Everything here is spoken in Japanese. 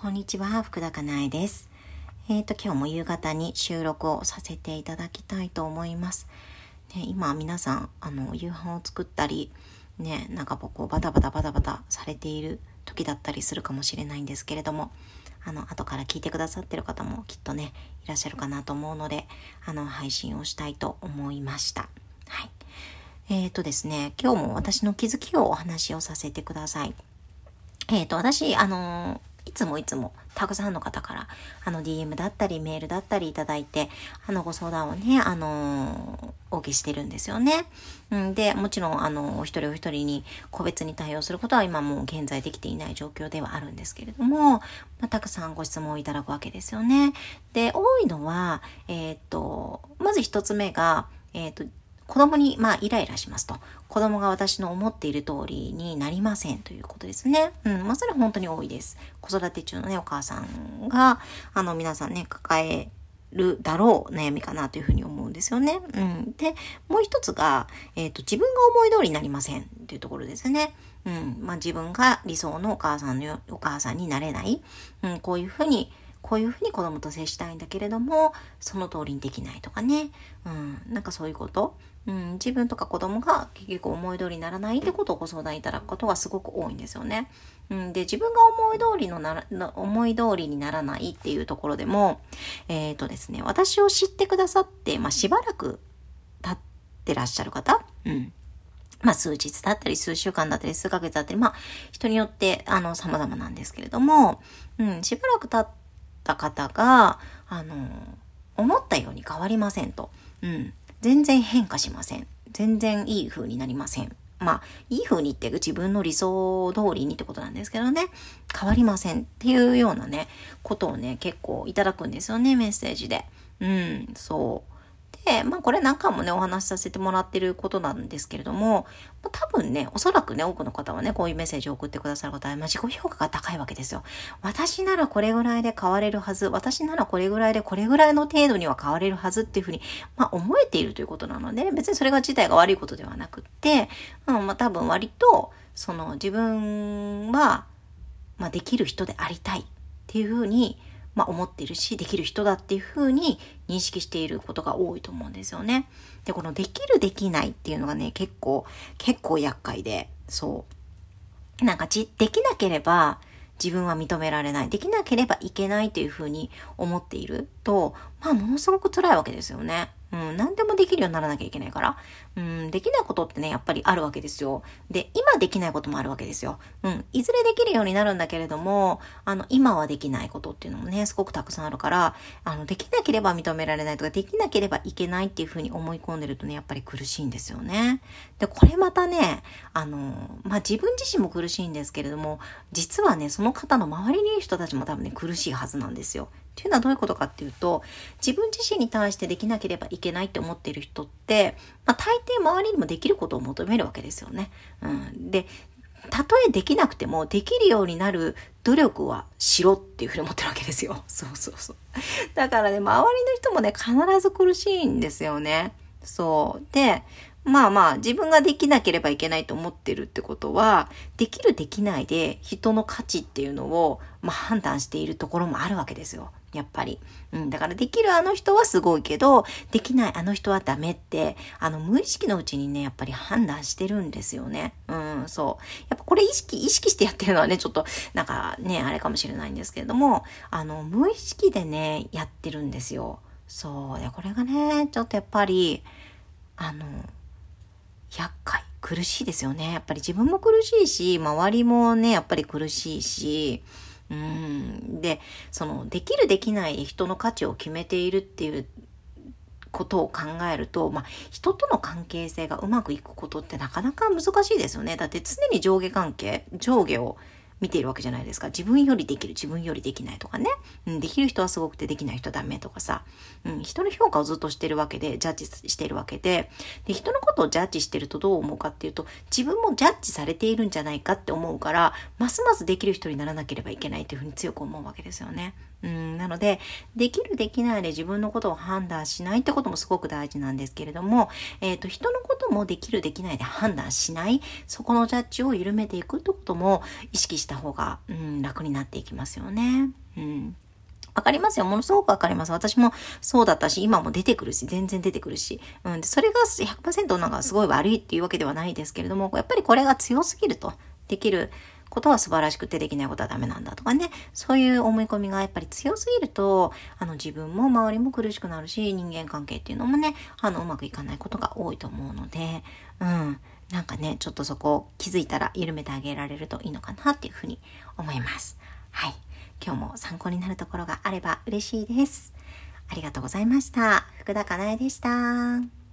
こんにちは、福田かなえです。えっ、ー、と、今日も夕方に収録をさせていただきたいと思います。ね、今、皆さん、あの、夕飯を作ったり、ね、なんかこう、バタバタバタバタされている時だったりするかもしれないんですけれども、あの、後から聞いてくださってる方もきっとね、いらっしゃるかなと思うので、あの、配信をしたいと思いました。はい。えっ、ー、とですね、今日も私の気づきをお話をさせてください。えっ、ー、と、私、あのいつもいつもたくさんの方から、あの DM だったりメールだったりいただいて、あのご相談をね、あのお受けしてるんですよね。うん、で、もちろん、あの、お一人お一人に個別に対応することは今もう現在できていない状況ではあるんですけれども、まあ、たくさんご質問をいただくわけですよね。で、多いのは、えー、っと、まず一つ目が、え、っと、子供に、まあ、イライラしますと。子供が私の思っている通りになりませんということですね。うん。まあ、それは本当に多いです。子育て中のね、お母さんが、あの、皆さんね、抱えるだろう悩みかなというふうに思うんですよね。うん。で、もう一つが、えっ、ー、と、自分が思い通りになりませんっていうところですね。うん。まあ、自分が理想のお母さんの、お母さんになれない。うん。こういうふうに、こういうふうに子供と接したいんだけれども、その通りにできないとかね。うん。なんかそういうこと。うん、自分とか子供が結局思い通りにならないってことをご相談いただくことがすごく多いんですよね。うん、で、自分が思い通りのなら、思い通りにならないっていうところでも、えっ、ー、とですね、私を知ってくださって、まあ、しばらく経ってらっしゃる方、うん。まあ、数日だったり、数週間だったり、数ヶ月だったり、まあ、人によって、あの、様々なんですけれども、うん、しばらく経った方が、あの、思ったように変わりませんと。うん。全然変化しません。全然いい風になりません。まあ、いい風にって自分の理想通りにってことなんですけどね、変わりませんっていうようなね、ことをね、結構いただくんですよね、メッセージで。うん、そう。で、まあこれ何回もね、お話しさせてもらってることなんですけれども、多分ね、おそらくね、多くの方はね、こういうメッセージを送ってくださる方は、まあ、自己評価が高いわけですよ。私ならこれぐらいで変われるはず、私ならこれぐらいでこれぐらいの程度には変われるはずっていうふうに、まあ思えているということなので、別にそれが自体が悪いことではなくって、うん、まあ多分割と、その自分は、まあできる人でありたいっていうふうに、まあ、思っているし、できる人だっていうふうに認識していることが多いと思うんですよね。で、このできるできないっていうのがね、結構、結構厄介で、そう。なんかじ、できなければ自分は認められない。できなければいけないというふうに思っていると、まあ、ものすごく辛いわけですよね。うん、何でもできるようにならなきゃいけないから。うん、できないことってね、やっぱりあるわけですよ。で、今できないこともあるわけですよ。うん、いずれできるようになるんだけれども、あの、今はできないことっていうのもね、すごくたくさんあるから、あの、できなければ認められないとか、できなければいけないっていうふうに思い込んでるとね、やっぱり苦しいんですよね。で、これまたね、あの、まあ、自分自身も苦しいんですけれども、実はね、その方の周りにいる人たちも多分ね、苦しいはずなんですよ。っていうのはどういうことかっていうと、自分自身に対してできなければいけないって思っている人って、まあ、大抵周りにもできることを求めるわけですよね。うん、で、たとえできなくてもできるようになる努力はしろっていうふうに思ってるわけですよ。そうそうそう。だからね、周りの人もね、必ず苦しいんですよね。そう。で、まあまあ、自分ができなければいけないと思ってるってことは、できるできないで人の価値っていうのを、まあ、判断しているところもあるわけですよ。やっぱり。うん、だからできるあの人はすごいけど、できないあの人はダメって、あの、無意識のうちにね、やっぱり判断してるんですよね。うん、そう。やっぱこれ意識、意識してやってるのはね、ちょっと、なんかね、あれかもしれないんですけれども、あの、無意識でね、やってるんですよ。そう。で、これがね、ちょっとやっぱり、あの、厄介。苦しいですよね。やっぱり自分も苦しいし、周りもね、やっぱり苦しいし、うん。で、その、できるできない人の価値を決めているっていうことを考えると、まあ、人との関係性がうまくいくことってなかなか難しいですよね。だって常に上下関係、上下を見ているわけじゃないですか。自分よりできる、自分よりできないとかね。うん、できる人はすごくてできない人はダメとかさ。うん、人の評価をずっとしてるわけで、ジャッジしてるわけで、で、人のことをジャッジしてるとどう思うかっていうと、自分もジャッジされているんじゃないかって思うから、ますますできる人にならなければいけないというふうに強く思うわけですよね。うん、なので、できるできないで自分のことを判断しないってこともすごく大事なんですけれども、えっ、ー、と、人のこともできるできないで判断しない、そこのジャッジを緩めていくってことも意識してた方が、うん、楽になっていきますよね。うん。わかりますよ。ものすごくわかります。私もそうだったし、今も出てくるし、全然出てくるし。うん。それが100%なんかすごい悪いっていうわけではないですけれども、やっぱりこれが強すぎると。できることは素晴らしくてできないことはダメなんだとかね。そういう思い込みがやっぱり強すぎると、あの自分も周りも苦しくなるし、人間関係っていうのもね、あのうまくいかないことが多いと思うので、うん。なんかね、ちょっとそこを気づいたら緩めてあげられるといいのかなっていうふうに思います。はい。今日も参考になるところがあれば嬉しいです。ありがとうございました。福田かなえでした。